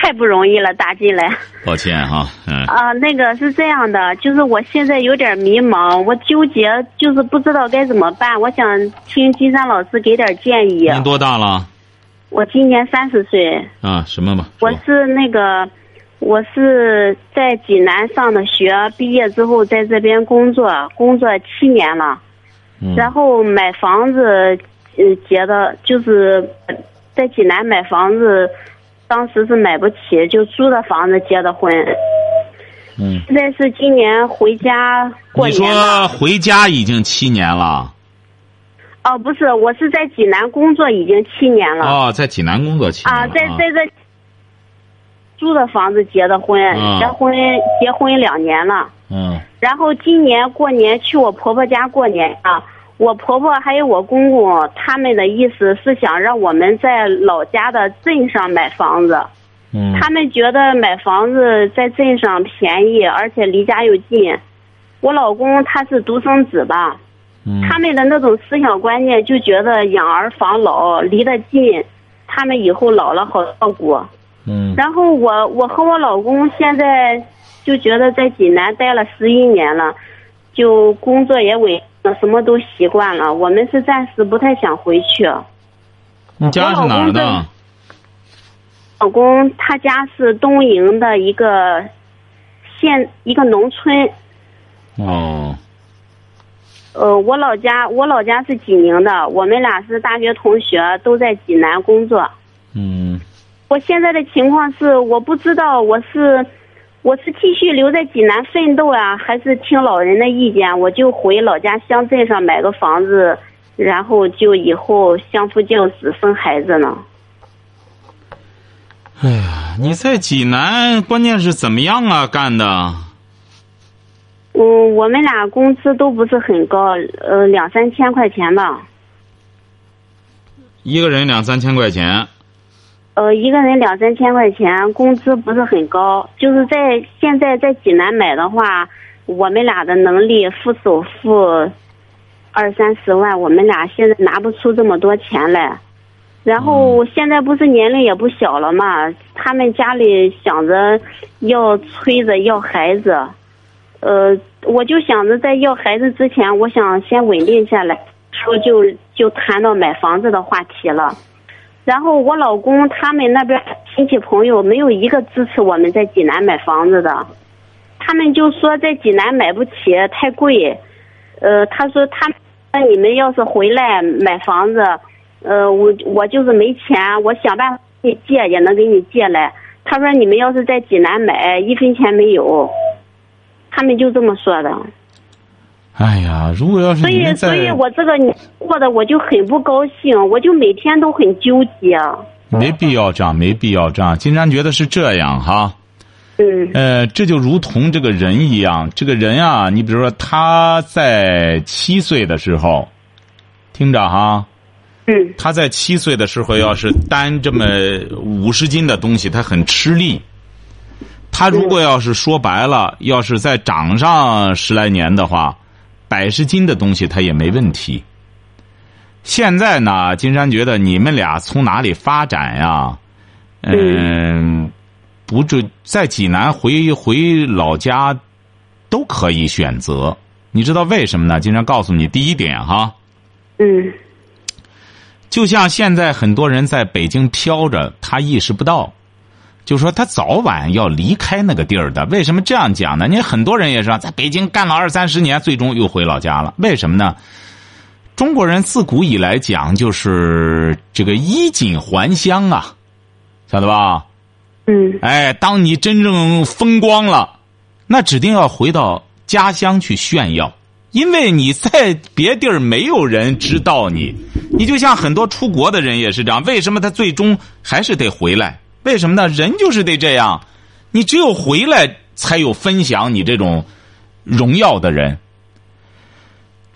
太不容易了，打进来。抱歉哈，嗯。啊，那个是这样的，就是我现在有点迷茫，我纠结，就是不知道该怎么办。我想听金山老师给点建议。您多大了？我今年三十岁。啊，什么嘛？我是那个，我是在济南上的学，毕业之后在这边工作，工作七年了。嗯。然后买房子，嗯，结的，就是在济南买房子，当时是买不起，就租的房子结的婚。嗯。现在是今年回家过年了。说回家已经七年了？哦，不是，我是在济南工作已经七年了。哦，在济南工作七年啊，了在在这租的房子结的婚，啊结婚结婚两年了。嗯然后今年过年去我婆婆家过年啊，我婆婆还有我公公他们的意思是想让我们在老家的镇上买房子，嗯。他们觉得买房子在镇上便宜，而且离家又近。我老公他是独生子吧，嗯他们的那种思想观念就觉得养儿防老，离得近，他们以后老了好照顾。嗯然后我我和我老公现在就觉得在济南待了十一年了，就工作也稳定，什么都习惯了。我们是暂时不太想回去。你家是哪儿的？老公他家是东营的一个县一个农村，哦，呃，我老家我老家是济宁的，我们俩是大学同学，都在济南工作。嗯我现在的情况是，我不知道我是我是继续留在济南奋斗啊，还是听老人的意见，我就回老家乡镇上买个房子，然后就以后相夫教子生孩子呢？哎呀，你在济南，关键是怎么样啊？干的？嗯，我们俩工资都不是很高，呃，两三千块钱吧。一个人两三千块钱。呃，一个人两三千块钱，工资不是很高。就是在现在在济南买的话，我们俩的能力付首付二三十万，我们俩现在拿不出这么多钱来。然后现在不是年龄也不小了嘛，他们家里想着要催着要孩子，呃，我就想着在要孩子之前，我想先稳定下来，说就就谈到买房子的话题了。然后我老公他们那边亲戚朋友没有一个支持我们在济南买房子的，他们就说在济南买不起太贵，呃，他说他那你们要是回来买房子，呃，我我就是没钱，我想办法给你借也能给你借来。他说你们要是在济南买，一分钱没有，他们就这么说的。哎呀，如果要是所以，所以我这个过得我就很不高兴，我就每天都很纠结。没必要这样，没必要这样。金山觉得是这样哈，嗯呃，这就如同这个人一样，这个人啊，你比如说他在七岁的时候，听着哈，嗯他在七岁的时候要是担这么五十斤的东西，他很吃力。他如果要是说白了，要是再长上十来年的话，百十斤的东西他也没问题。现在呢，金山觉得你们俩从哪里发展呀？嗯，不就在济南回回老家都可以选择。你知道为什么呢？金山告诉你，第一点哈，嗯就像现在很多人在北京飘着，他意识不到，就说他早晚要离开那个地儿的。为什么这样讲呢？你很多人也是在北京干了二三十年，最终又回老家了。为什么呢？中国人自古以来讲就是这个衣锦还乡啊，晓得吧？嗯哎，当你真正风光了，那指定要回到家乡去炫耀，因为你在别地儿没有人知道你。你就像很多出国的人也是这样，为什么他最终还是得回来？为什么呢？人就是得这样，你只有回来才有分享你这种荣耀的人。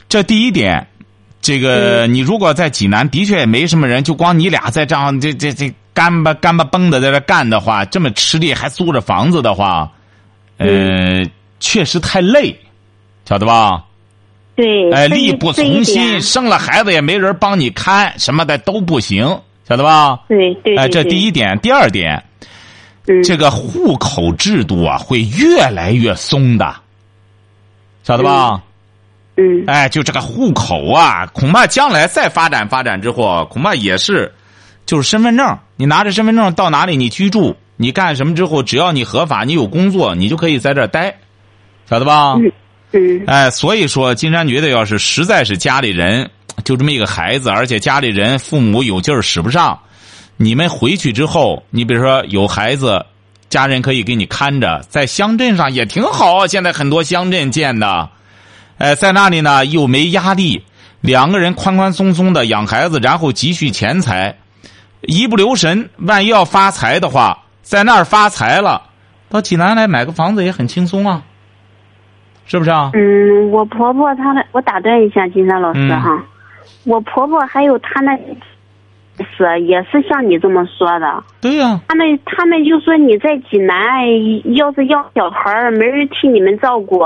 这第一点，这个你如果在济南的确也没什么人，就光你俩在这样这这这干巴干巴崩的在这干的话，这么吃力还租着房子的话，呃，确实太累，晓得吧？对，哎，力不从心，生了孩子也没人帮你看，什么的都不行，晓得吧？对对，哎，这第一点，第二点，嗯，这个户口制度啊会越来越松的，晓得吧？嗯哎，就这个户口啊，恐怕将来再发展发展之后，恐怕也是，就是身份证，你拿着身份证到哪里你居住，你干什么之后，只要你合法，你有工作，你就可以在这儿待，晓得吧？嗯嗯哎，所以说，金山觉得，要是实在是家里人就这么一个孩子，而且家里人父母有劲儿使不上，你们回去之后，你比如说有孩子，家人可以给你看着，在乡镇上也挺好啊。现在很多乡镇建的，哎，在那里呢又没压力，两个人宽宽松松的养孩子，然后积蓄钱财，一不留神，万一要发财的话，在那儿发财了，到济南来买个房子也很轻松啊，是不是啊？嗯，我婆婆她，我打断一下金山老师嗯哈，我婆婆还有她那是也是像你这么说的，对呀、他们他们就说你在济南要是要小孩儿，没人替你们照顾，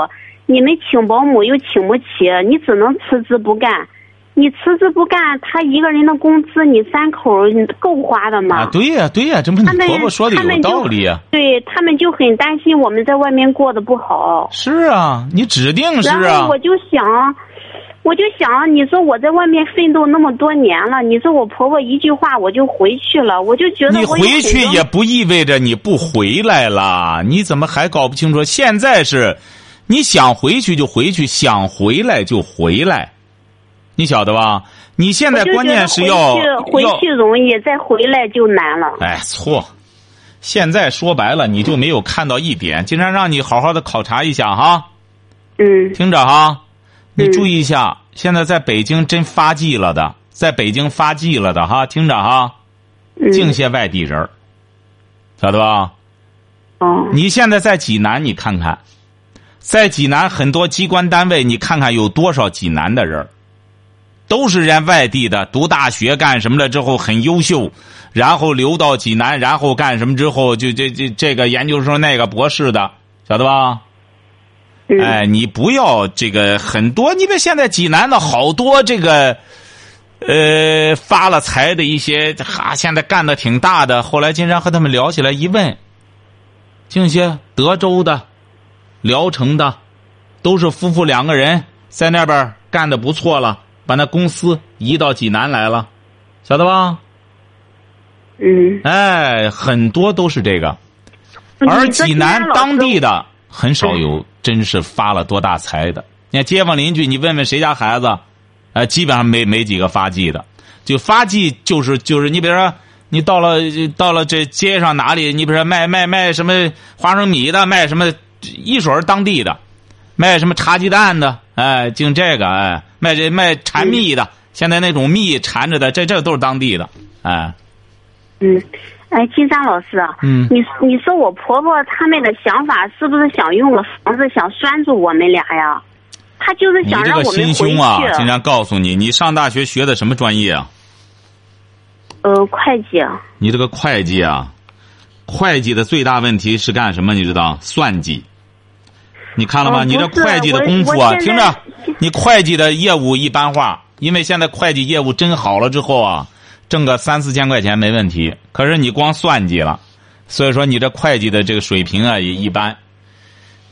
你们请保姆又请不起，你只能辞职不干。你辞职不干，他一个人的工资你三口儿够花的吗？啊，对呀、对呀、这不你他们婆婆说的有道理啊、对他们就很担心我们在外面过得不好。是啊，你指定是然啊后我。就想，我就想，你说我在外面奋斗那么多年了，你说我婆婆一句话我就回去了，我就觉得你我回去也不意味着你不回来了，你怎么还搞不清楚？现在是，你想回去就回去，想回来就回来，你晓得吧？你现在关键是要去回去容易，再回来就难了。哎，错。现在说白了，你就没有看到一点，经常让你好好的考察一下哈。嗯听着哈，你嗯注意一下，现在在北京真发迹了的，在北京发迹了的哈，听着哈，嗯净些外地人儿晓得吧？哦你现在在济南，你看看，在济南很多机关单位，你看看有多少济南的人儿都是人家外地的，读大学干什么了之后很优秀，然后留到济南，然后干什么之后就这这这个研究生那个博士的，晓得吧？嗯哎，你不要这个很多，你别现在济南的好多这个，呃，发了财的一些哈，现在干的挺大的。后来经常和他们聊起来，一问，净些德州的、聊城的，都是夫妇两个人在那边干的不错了，把那公司移到济南来了，晓得吧？嗯，哎，很多都是这个。而济南当地的很少有真是发了多大财的。你看街坊邻居，你问问谁家孩子，呃，基本上没没几个发迹的。就发迹就是就是你比如说，你到了到了这街上哪里，你比如说卖卖卖什么花生米的，卖什么一水儿当地的，卖什么茶鸡蛋的，哎，净这个哎，卖这卖缠蜜的，现在那种蜜缠着的，这这都是当地的，哎，嗯，哎，金山老师啊，嗯你你说我婆婆他们的想法是不是想用我房子想拴住我们俩呀？她就是想让我们心回去。胸啊！经常告诉你，你上大学学的什么专业啊？呃，会计。你这个会计啊，会计的最大问题是干什么？你知道？算计。你看了吗？哦你这会计的功夫啊，听着，你会计的业务一般化，因为现在会计业务真好了之后啊，挣个三四千块钱没问题。可是你光算计了，所以说你这会计的这个水平啊也一般。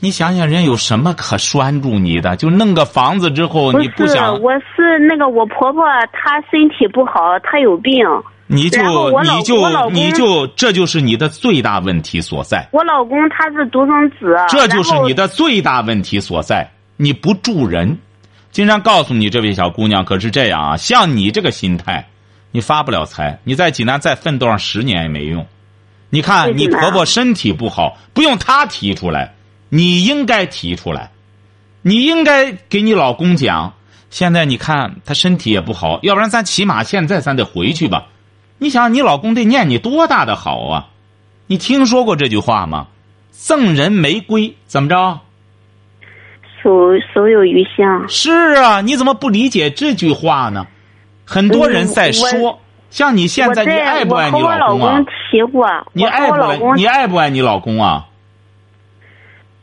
你想想，人家有什么可拴住你的？就弄个房子之后，你不想，我是那个我婆婆，她身体不好，她有病。你就你就你就这就是你的最大问题所在。我老公他是独生子，这就是你的最大问题所在。你不住人，经常告诉你这位小姑娘，可是这样啊，像你这个心态，你发不了财，你在济南再奋斗上十年也没用。你看你婆婆身体不好，不用她提出来，你应该提出来，你应该给你老公讲。现在你看她身体也不好，要不然咱起码现在咱得回去吧。你想，你老公得念你多大的好啊？你听说过这句话吗？赠人玫瑰，怎么着？手手有余香。是啊，你怎么不理解这句话呢？很多人在说，像你现在，你爱不爱你老公啊公？提过，你爱不爱？你爱不爱你老公啊？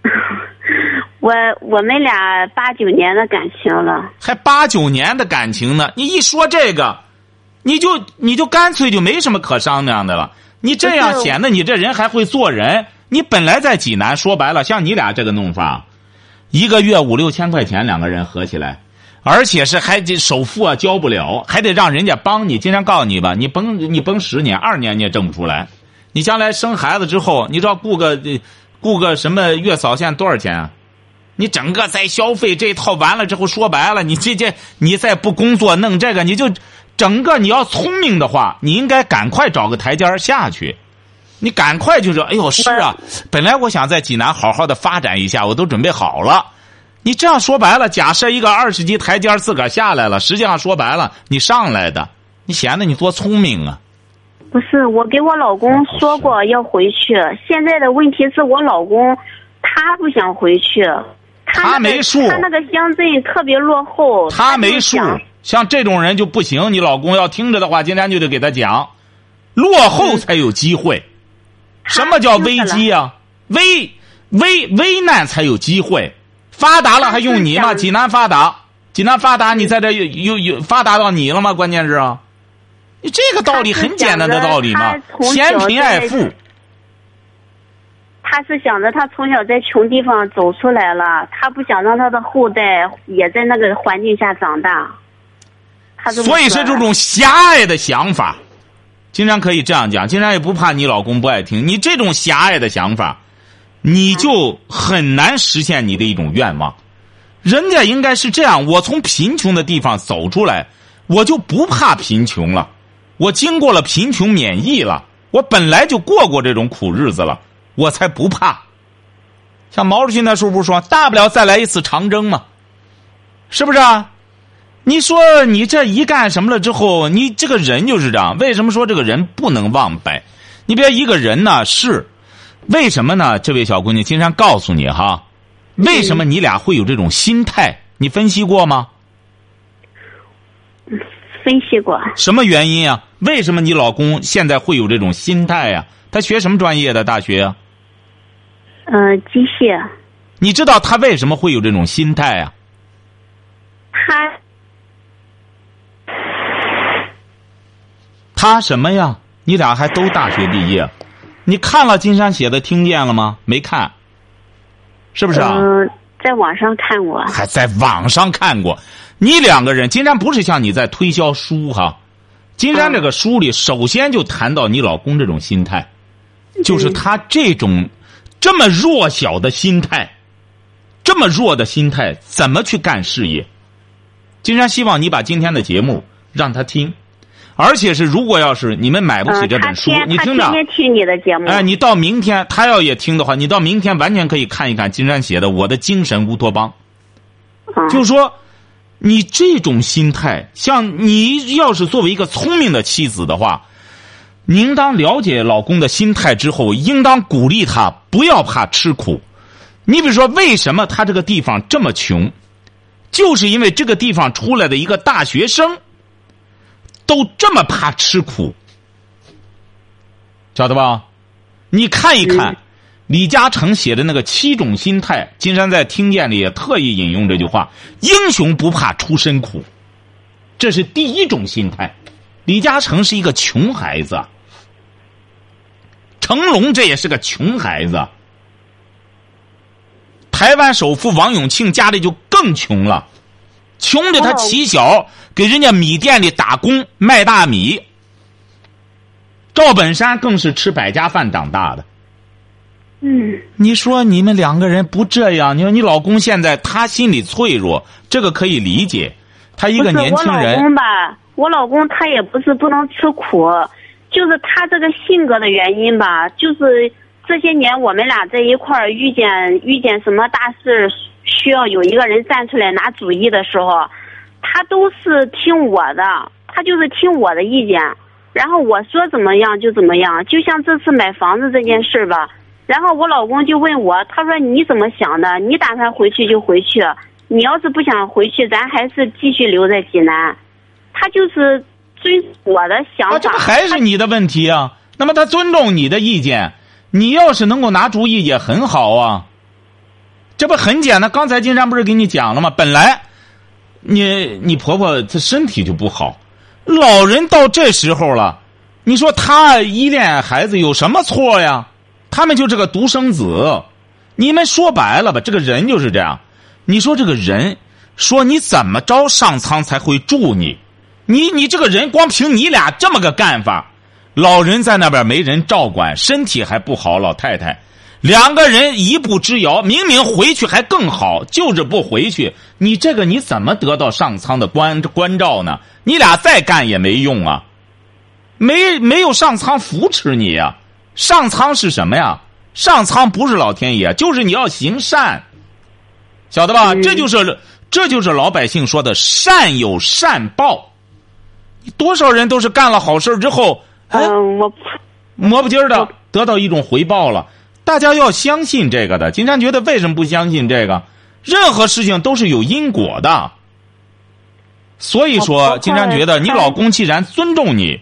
我我们俩八九年的感情了。还八九年的感情呢，你一说这个，你就你就干脆就没什么可商量的了。你这样显得你这人还会做人。你本来在济南，说白了，像你俩这个弄法，一个月五六千块钱，两个人合起来，而且是还得首付啊交不了，还得让人家帮你。经常告诉你吧，你甭你甭十年二年你也挣不出来。你将来生孩子之后，你知道雇个雇个什么月嫂现在多少钱啊？你整个再消费这一套完了之后，说白了，你这这你再不工作弄这个，你就整个你要聪明的话，你应该赶快找个台阶下去。你赶快就说，哎呦，是啊，本来我想在济南好好的发展一下，我都准备好了。你这样说白了，假设一个二十级台阶儿自个儿下来了，实际上说白了，你上来的，你显得你多聪明啊！不是，我给我老公说过要回去，现在的问题是我老公他不想回去，他、那个、他没数他那个乡镇特别落后，他没数，像这种人就不行。你老公要听着的话，今天就得给他讲，落后才有机会。什么叫危机啊？危危危难才有机会，发达了还用你吗？济南发达，济南发达，你在这又又又发达到你了吗？关键是啊，你这个道理很简单的道理嘛嫌贫爱富。他是想着他从小在穷地方走出来了，他不想让他的后代也在那个环境下长大。他所以说这种狭隘的想法。经常可以这样讲，经常也不怕你老公不爱听。你这种狭隘的想法，你就很难实现你的一种愿望。人家应该是这样：我从贫穷的地方走出来，我就不怕贫穷了。我经过了贫穷免疫了，我本来就过过这种苦日子了，我才不怕。像毛主席那时候不是说，大不了再来一次长征嘛，是不是啊？你说你这一干什么了之后，你这个人就是这样。为什么说这个人不能忘本？你别一个人呢是，为什么呢？这位小姑娘，金山告诉你哈，为什么你俩会有这种心态？你分析过吗？分析过，什么原因啊？为什么你老公现在会有这种心态呀、他学什么专业的大学啊？嗯、机械，你知道他为什么会有这种心态啊？他他什么呀？你俩还都大学毕业，你看了金山写的，听见了吗？没看，是不是啊？嗯、在网上看过，还在网上看过。你两个人，金山不是像你在推销书哈，金山这个书里首先就谈到你老公这种心态，就是他这种这么弱小的心态，这么弱的心态，怎么去干事业？金山希望你把今天的节目让他听，而且是如果要是你们买不起这本书，你听着天。天听你的节目，哎，你到明天他要也听的话，你到明天完全可以看一看金山写的《我的精神乌托邦》。嗯、就是说，你这种心态，像你要是作为一个聪明的妻子的话，你应当了解老公的心态之后，应当鼓励他不要怕吃苦。你比如说，为什么他这个地方这么穷，就是因为这个地方出来的一个大学生都这么怕吃苦，晓得吧？你看一看。嗯李嘉诚写的那个七种心态，金山在听见里也特意引用这句话：“英雄不怕出身苦。”这是第一种心态。李嘉诚是一个穷孩子，成龙这也是个穷孩子。台湾首富王永庆家里就更穷了，穷的他哦起小给人家米店里打工卖大米。赵本山更是吃百家饭长大的。嗯，你说你们两个人不这样？你说你老公现在他心里脆弱，这个可以理解。他一个年轻人，公吧，我老公他也不是不能吃苦，就是他这个性格的原因吧，就是这些年我们俩在一块儿遇见遇见什么大事需要有一个人站出来拿主意的时候，他都是听我的，他就是听我的意见，然后我说怎么样就怎么样。就像这次买房子这件事吧，然后我老公就问我，他说你怎么想的？你打算回去就回去，你要是不想回去，咱还是继续留在济南。他就是遵我的想法。啊，这不还是你的问题啊？那么他尊重你的意见，你要是能够拿主意也很好啊。这不很简单？刚才金山不是给你讲了吗？本来，你你婆婆她身体就不好，老人到这时候了，你说她依恋孩子有什么错呀？他们就这个独生子，你们说白了吧，这个人就是这样。你说这个人，说你怎么着上苍才会助你？你你这个人光凭你俩这么个干法，老人在那边没人照管，身体还不好，老太太两个人一步之遥，明明回去还更好，就是不回去。你这个你怎么得到上苍的关关照呢？你俩再干也没用啊，没没有上苍扶持你呀。上苍是什么呀？上苍不是老天爷，就是你要行善，晓得吧？这就是这就是老百姓说的善有善报。多少人都是干了好事之后，嗯，我磨不唧的得到一种回报了。大家要相信这个的。金山觉得为什么不相信这个？任何事情都是有因果的。所以说，金山觉得你老公既然尊重你。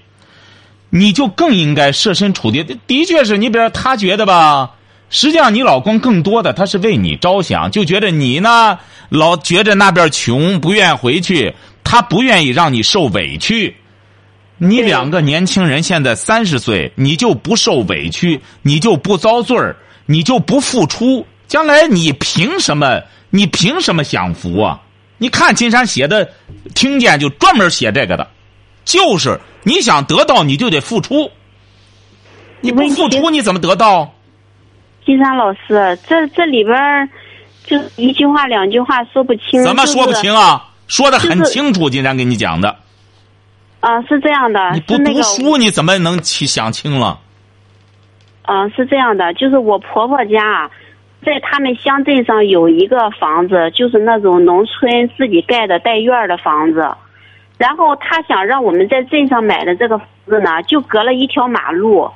你就更应该设身处地，的确是你，比如他觉得吧，实际上你老公更多的他是为你着想，就觉得你呢老觉着那边穷，不愿回去，他不愿意让你受委屈。你两个年轻人现在三十岁，你就不受委屈，你就不遭罪儿，你就不付出，将来你凭什么？你凭什么享福啊？你看金山写的，听见就专门写这个的，就是。你想得到，你就得付出。你不付出，你怎么得到？金山老师，这这里边就一句话两句话说不清。怎么说不清啊？说的很清楚，金山给你讲的。啊，是这样的。你不读书，你怎么能去想清了？啊，是这样的，就是我婆婆家，在他们乡镇上有一个房子，就是那种农村自己盖的带院的房子。然后他想让我们在镇上买的这个房子呢，就隔了一条马路。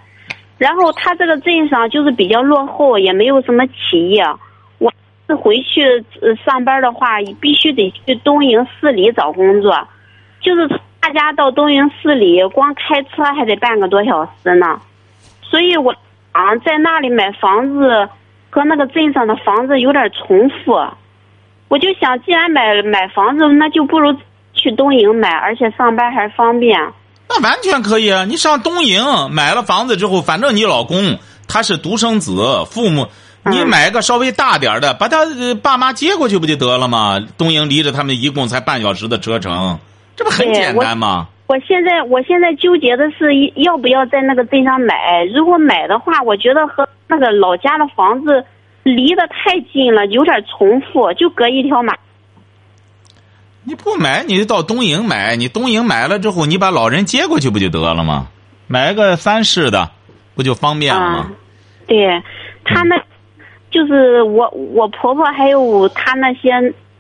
然后他这个镇上就是比较落后，也没有什么企业。我是回去上班的话，必须得去东营市里找工作。就是大家到东营市里，光开车还得半个多小时呢。所以我啊，在那里买房子和那个镇上的房子有点重复。我就想，既然买买房子，那就不如。去东营买，而且上班还方便。那完全可以啊！你上东营买了房子之后，反正你老公他是独生子，父母你买个稍微大点的，把他爸妈接过去不就得了吗？东营离着他们一共才半小时的车程，这不很简单吗？我现在我现在纠结的是要不要在那个镇上买。如果买的话，我觉得和那个老家的房子离得太近了，有点重复，就隔一条马。你不买，你就到东营买。你东营买了之后，你把老人接过去不就得了吗？买个三室的，不就方便了吗？对，他那就是我，我婆婆还有他那些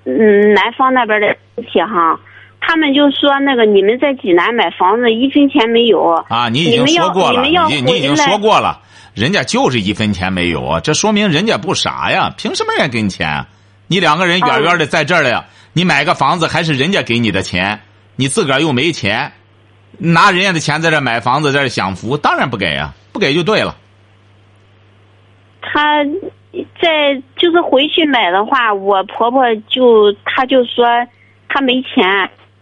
嗯南方那边的亲戚哈，他们就说那个你们在济南买房子一分钱没有啊？你已经说过了，你你已经说过了，人家就是一分钱没有，这说明人家不傻呀，凭什么人家给你钱？你两个人远远的在这儿了呀。你买个房子还是人家给你的钱，你自个儿又没钱，拿人家的钱在这买房子，在这享福，当然不给啊，不给就对了。他在就是回去买的话，我婆婆就她就说她没钱，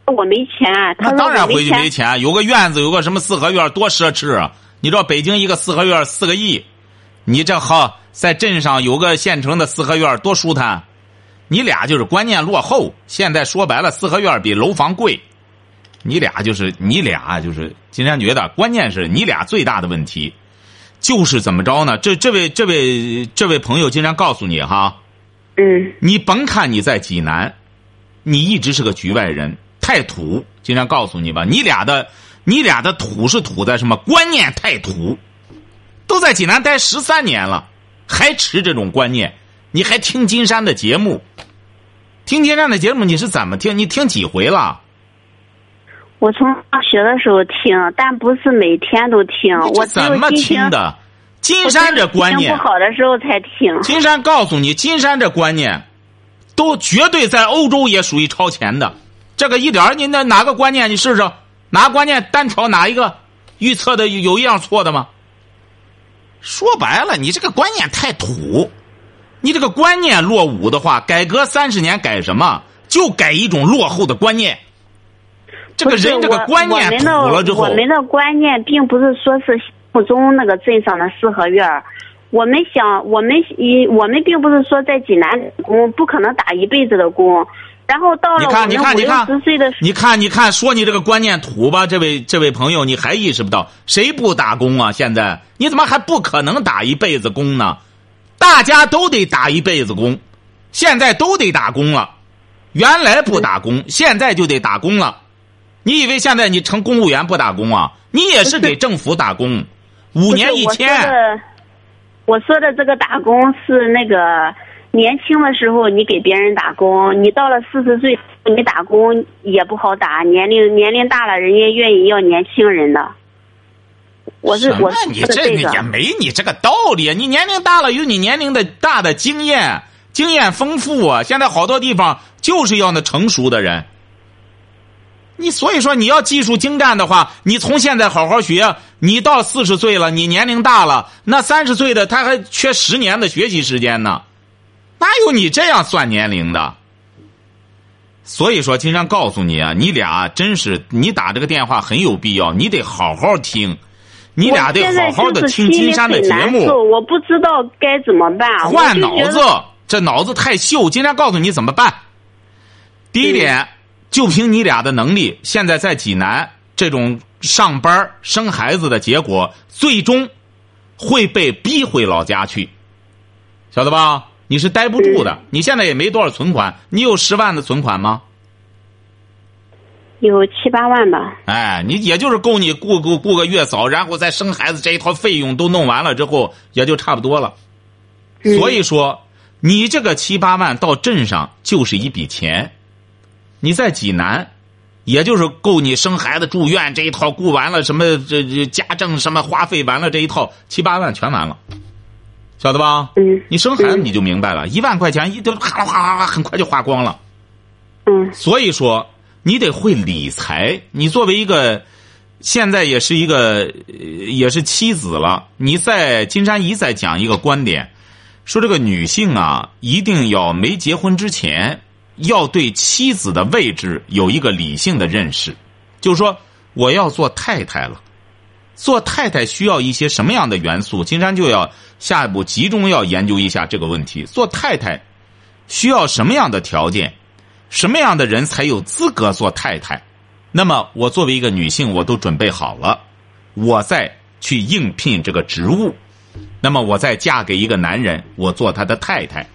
我没钱。他当然回去没钱，有个院子，有个什么四合院，多奢侈啊！你知道北京一个四合院四个亿，你这好在镇上有个县城的四合院多舒坦。你俩就是观念落后。现在说白了，四合院比楼房贵。你俩就是你俩就是金山觉得，关键是你俩最大的问题，就是怎么着呢？这这位这位这位朋友，金山告诉你哈，嗯，你甭看你在济南，你一直是个局外人，太土。金山告诉你吧，你俩的你俩的土是土在什么？观念太土，都在济南待十三年了，还持这种观念。你还听金山的节目？听金山的节目你是怎么听？你听几回了？我从上学的时候听，但不是每天都听。我怎么听的？金山这观念不好的时候才听。金山告诉你，金山这观念，都绝对在欧洲也属于超前的。这个一点儿，你那哪个观念你试试？哪个观念单挑哪一个？预测的有一样错的吗？说白了，你这个观念太土，你这个观念落伍的话，改革三十年改什么？就改一种落后的观念。这个人这个观念土了之后，我们的观念并不是说是目中那个镇上的四合院我们想，我们一我们并不是说在济南工不可能打一辈子的工。然后到了我们五六十岁的时，你看，你看，说你这个观念土吧，这位这位朋友，你还意识不到谁不打工啊？现在你怎么还不可能打一辈子工呢？大家都得打一辈子工，现在都得打工了。原来不打工，现在就得打工了。你以为现在你成公务员不打工啊？你也是给政府打工，五年一千。我说的这个打工是那个。年轻的时候你给别人打工，你到了四十岁你打工也不好打。年龄年龄大了，人家愿意要年轻人的。我是我你这个也没你这个道理。你年龄大了，有你年龄的大的经验，经验丰富啊。现在好多地方就是要那成熟的人。你所以说你要技术精湛的话，你从现在好好学。你到四十岁了，你年龄大了，那三十岁的他还缺十年的学习时间呢。哪有你这样算年龄的？所以说，金山告诉你啊，你俩真是你打这个电话很有必要，你得好好听，你俩得好好的听金山的节目。我不知道该怎么办。换脑子，这脑子太秀。金山告诉你怎么办。第一点，就凭你俩的能力，现在在济南这种上班生孩子的结果，最终会被逼回老家去，晓得吧？你是待不住的，你现在也没多少存款，你有十万的存款吗？有七八万吧。哎，你也就是够你雇雇雇个月嫂，然后再生孩子这一套费用都弄完了之后，也就差不多了。所以说，你这个七八万到镇上就是一笔钱，你在济南，也就是够你生孩子住院这一套雇完了，什么这这家政什么花费完了这一套七八万全完了。晓得吧？嗯，你生孩子你就明白了，一万块钱一都哗啦哗啦哗，很快就花光了。嗯，所以说你得会理财。你作为一个现在也是一个也是妻子了，你在金山一再讲一个观点，说这个女性啊，一定要没结婚之前要对妻子的位置有一个理性的认识，就是说我要做太太了。做太太需要一些什么样的元素？金山就要下一步集中要研究一下这个问题。做太太需要什么样的条件？什么样的人才有资格做太太？那么我作为一个女性，我都准备好了，我再去应聘这个职务。那么我再嫁给一个男人，我做他的太太。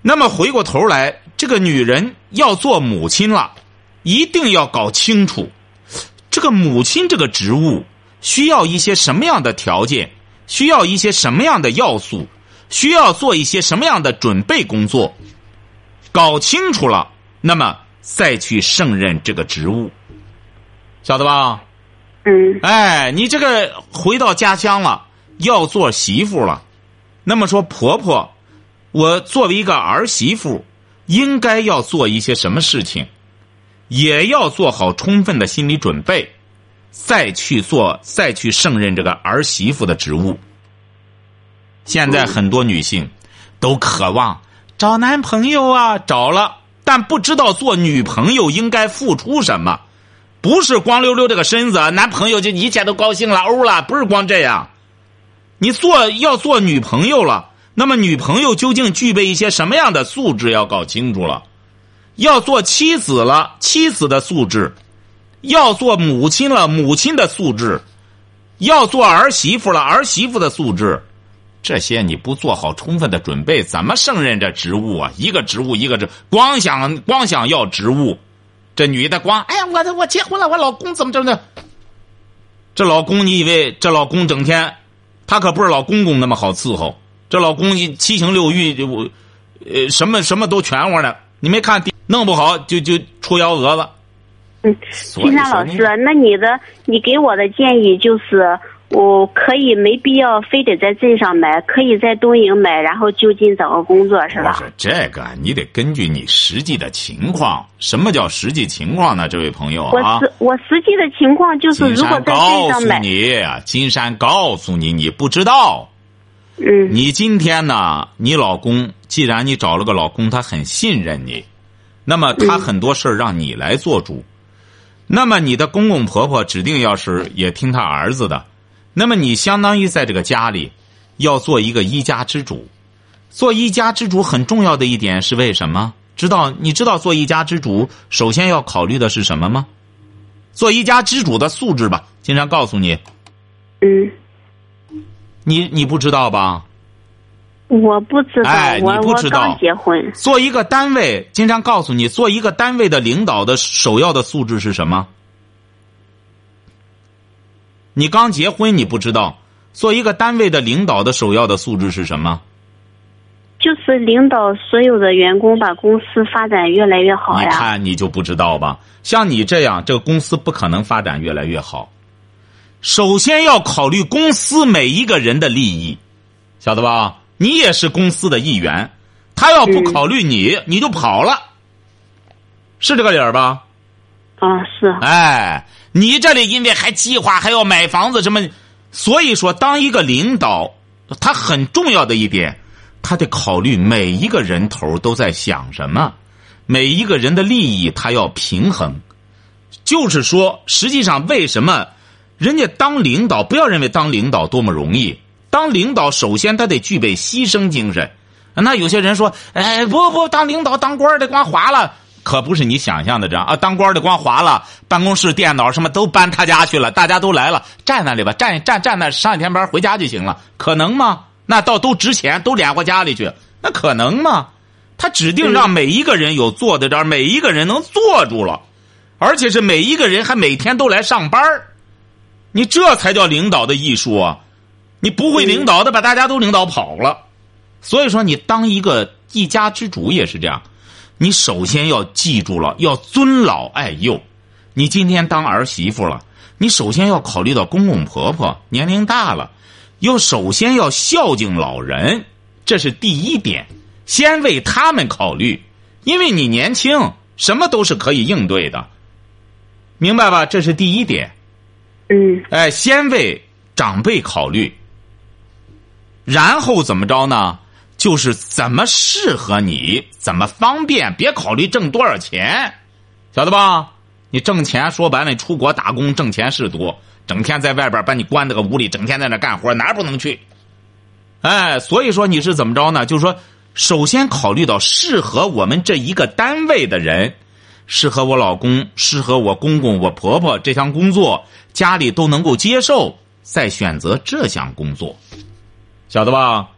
那么回过头来，这个女人要做母亲了，一定要搞清楚。这个母亲这个职务需要一些什么样的条件？需要一些什么样的要素？需要做一些什么样的准备工作？搞清楚了，那么再去胜任这个职务，晓得吧？嗯。哎，你这个回到家乡了，要做媳妇了，那么说婆婆，我作为一个儿媳妇，应该要做一些什么事情？也要做好充分的心理准备，再去做，再去胜任这个儿媳妇的职务。现在很多女性都渴望找男朋友啊，找了，但不知道做女朋友应该付出什么，不是光溜溜这个身子，男朋友就一切都高兴了，欧了，不是光这样。你做要做女朋友了，那么女朋友究竟具备一些什么样的素质，要搞清楚了。要做妻子了，妻子的素质；要做母亲了，母亲的素质；要做儿媳妇了，儿媳妇的素质。这些你不做好充分的准备，怎么胜任这职务啊？一个职务一个职，光想光想要职务，这女的光哎呀，我的我结婚了，我老公怎么怎么的？这老公你以为这老公整天，他可不是老公公那么好伺候。这老公七情六欲，我呃什么什么都全乎的。你没看第？弄不好就就出幺蛾子。嗯，金山老师，那你的你给我的建议就是，我可以没必要非得在镇上买，可以在东营买，然后就近找个工作，是吧？不是这个，你得根据你实际的情况。什么叫实际情况呢？这位朋友我啊，实我实际的情况就是，如果在镇告诉上买，你，金山告诉你，你不知道。嗯你今天呢，你老公既然你找了个老公，他很信任你，那么他很多事儿让你来做主。那么你的公公婆婆指定要是也听他儿子的，那么你相当于在这个家里要做一个一家之主。做一家之主很重要的一点是为什么？知道你知道做一家之主首先要考虑的是什么吗？做一家之主的素质吧，经常告诉你，嗯，你你不知道吧？我不知道，哎我不知道刚结婚，做一个单位，经常告诉你，做一个单位的领导的首要的素质是什么？你刚结婚，你不知道，做一个单位的领导的首要的素质是什么？就是领导所有的员工，把公司发展越来越好呀你。看你就不知道吧？像你这样，这个公司不可能发展越来越好。首先要考虑公司每一个人的利益，晓得吧？你也是公司的一员，他要不嗯考虑你，你就跑了，是这个理儿吧？啊，是，哎，你这里因为还计划还要买房子什么，所以说当一个领导，他很重要的一点，他得考虑每一个人头都在想什么，每一个人的利益他要平衡。就是说，实际上为什么人家当领导，不要认为当领导多么容易，当领导首先他得具备牺牲精神。那有些人说，哎，不不，当领导当官的光划了。可不是你想象的这样啊！当官的光划了，办公室电脑什么都搬他家去了，大家都来了，站那里吧，站站站那上一天班回家就行了，可能吗？那倒都值钱，都敛回家里去，那可能吗？他指定让每一个人有坐在这儿，每一个人能坐住了，而且是每一个人还每天都来上班儿你这才叫领导的艺术啊！你不会领导的，把大家都领导跑了。所以说，你当一个一家之主也是这样。你首先要记住了，要尊老爱幼。你今天当儿媳妇了，你首先要考虑到公公婆婆年龄大了，又首先要孝敬老人，这是第一点，先为他们考虑，因为你年轻，什么都是可以应对的，明白吧？这是第一点。嗯哎，先为长辈考虑，然后怎么着呢？就是怎么适合你，怎么方便，别考虑挣多少钱，晓得吧？你挣钱说白了，你出国打工挣钱是多，整天在外边把你关在个屋里，整天在那干活，哪儿不能去？哎，所以说你是怎么着呢？就是说，首先考虑到适合我们这一个单位的人，适合我老公，适合我公公、我婆婆这项工作，家里都能够接受，再选择这项工作，晓得吧？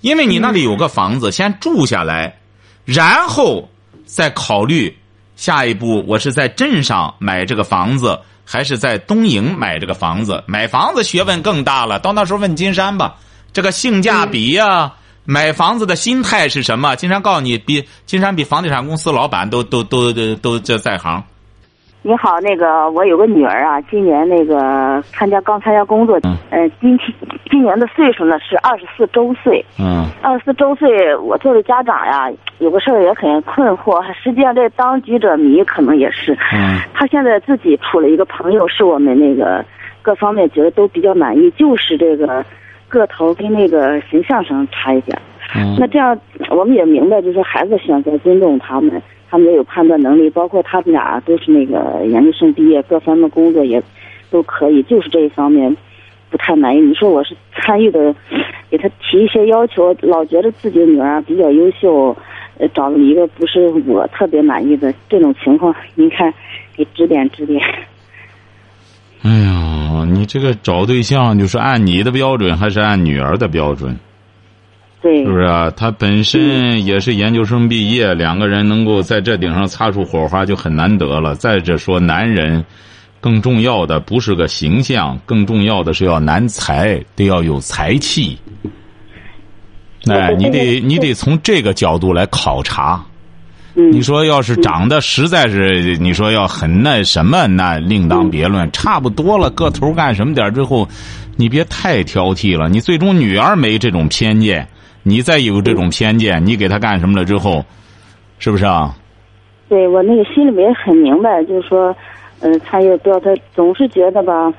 因为你那里有个房子，先住下来，然后再考虑下一步，我是在镇上买这个房子，还是在东营买这个房子？买房子学问更大了，到那时候问金山吧，这个性价比呀、买房子的心态是什么？金山告诉你，比金山比房地产公司老板都都都都都这在行。你好，那个我有个女儿啊，今年那个参加刚参加工作，嗯呃，今天今年的岁数呢是二十四周岁。嗯二十四周岁，我作为家长呀，有个事儿也很困惑。实际上，这当局者迷可能也是。嗯他现在自己处了一个朋友，是我们那个各方面觉得都比较满意，就是这个个头跟那个形象上差一点。嗯那这样我们也明白，就是孩子选择尊重他们，他们也有判断能力，包括他们俩都是那个研究生毕业，各方面工作也都可以，就是这一方面不太满意。你说我是参与的，给他提一些要求，老觉得自己的女儿比较优秀，呃，找了一个不是我特别满意的这种情况，您看给指点指点。哎呀，你这个找对象就是按你的标准，还是按女儿的标准？对，是不是啊？他本身也是研究生毕业，两个人能够在这顶上擦出火花就很难得了。再者说，男人更重要的不是个形象，更重要的是要男才，得要有才气。哎，你得你得从这个角度来考察。嗯，你说要是长得实在是，你说要很那什么，那另当别论。差不多了，个头干什么点儿之后，你别太挑剔了。你最终女儿没这种偏见，你再有这种偏见，你给他干什么了之后，是不是啊？对我那个心里面很明白，就是说，呃，他也不要他总是觉得吧，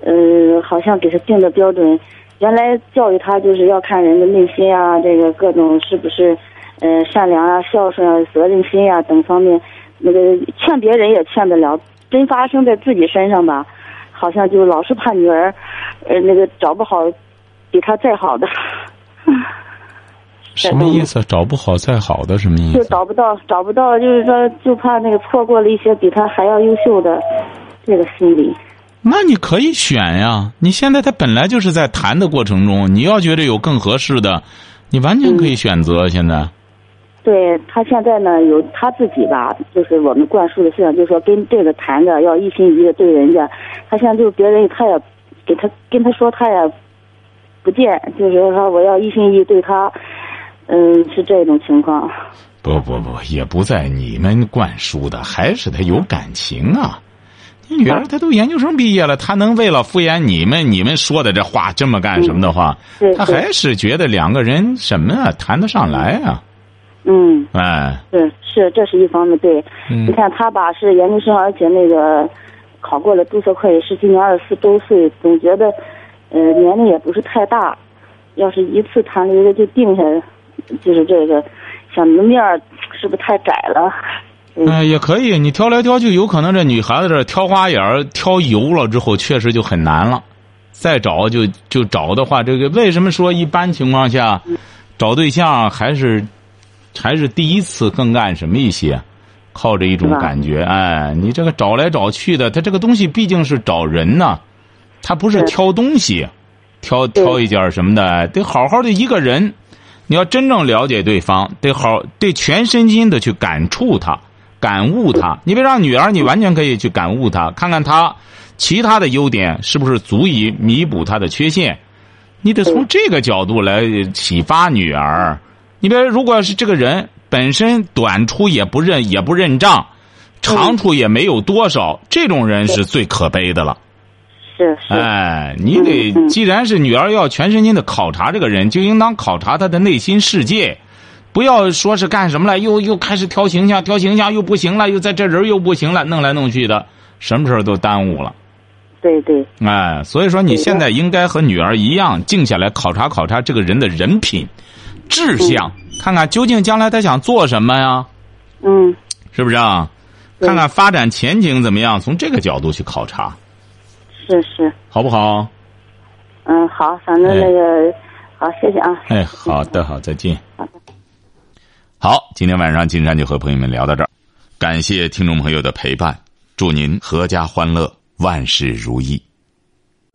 呃，好像给他定的标准，原来教育他就是要看人的内心啊，这个各种是不是，呃，善良啊、孝顺啊、责任心啊、等方面，那个劝别人也劝得了，真发生在自己身上吧，好像就老是怕女儿，呃，那个找不好比他再好的。什么意思？找不好再好的什么意思就？找不到，找不到，就是说，就怕那个错过了一些比他还要优秀的，这个心理。那你可以选呀。你现在他本来就是在谈的过程中，你要觉得有更合适的，你完全可以选择。现在，对他现在呢，有他自己吧，就是我们灌输的思想，就是说跟这个谈的要一心一意的对人家。他现在就是别人他也给他跟他说他也不见，就是说我要一心一意对他，嗯，是这种情况。不不不，也不在你们灌输的，还是他有感情啊。你女儿她都研究生毕业了，她能为了敷衍你们，你们说的这话这么干什么的话，她对对还是觉得两个人什么啊谈得上来啊？嗯，哎，是是，这是一方面。对，嗯你看他吧是研究生，而且那个考过了注册会计师，今年二十四周岁，总觉得呃年龄也不是太大，要是一次谈了一个就定下，就是这个想的面儿是不是太窄了？嗯哎，也可以，你挑来挑去，有可能这女孩子这挑花眼儿、挑油了之后，确实就很难了。再找就就找的话，这个为什么说一般情况下找对象还是还是第一次更干什么一些？靠着一种感觉，哎，你这个找来找去的，他这个东西毕竟是找人呐，他不是是挑东西，挑挑一件什么的，得好好的一个人，你要真正了解对方，得好得全身心的去感触他。感悟他，你别让女儿，你完全可以去感悟她，看看她其他的优点是不是足以弥补她的缺陷。你得从这个角度来启发女儿。你别如果是这个人本身短处也不认也不认账，长处也没有多少，这种人是最可悲的了。是是，哎，你得既然是女儿要全身心的考察这个人，就应当考察他的内心世界。不要说是干什么了，又又开始挑形象，挑形象又不行了，又在这人又不行了，弄来弄去的，什么事儿都耽误了。对对，哎，所以说你现在应该和女儿一样，静下来考察考察这个人的人品、志向，看看究竟将来他想做什么呀？嗯，是不是啊？看看发展前景怎么样，从这个角度去考察，是是，好不好？嗯，好，反正那个，好，谢谢啊。哎，好的，好，再见。好的。好，今天晚上金山就和朋友们聊到这儿，感谢听众朋友的陪伴，祝您阖家欢乐，万事如意。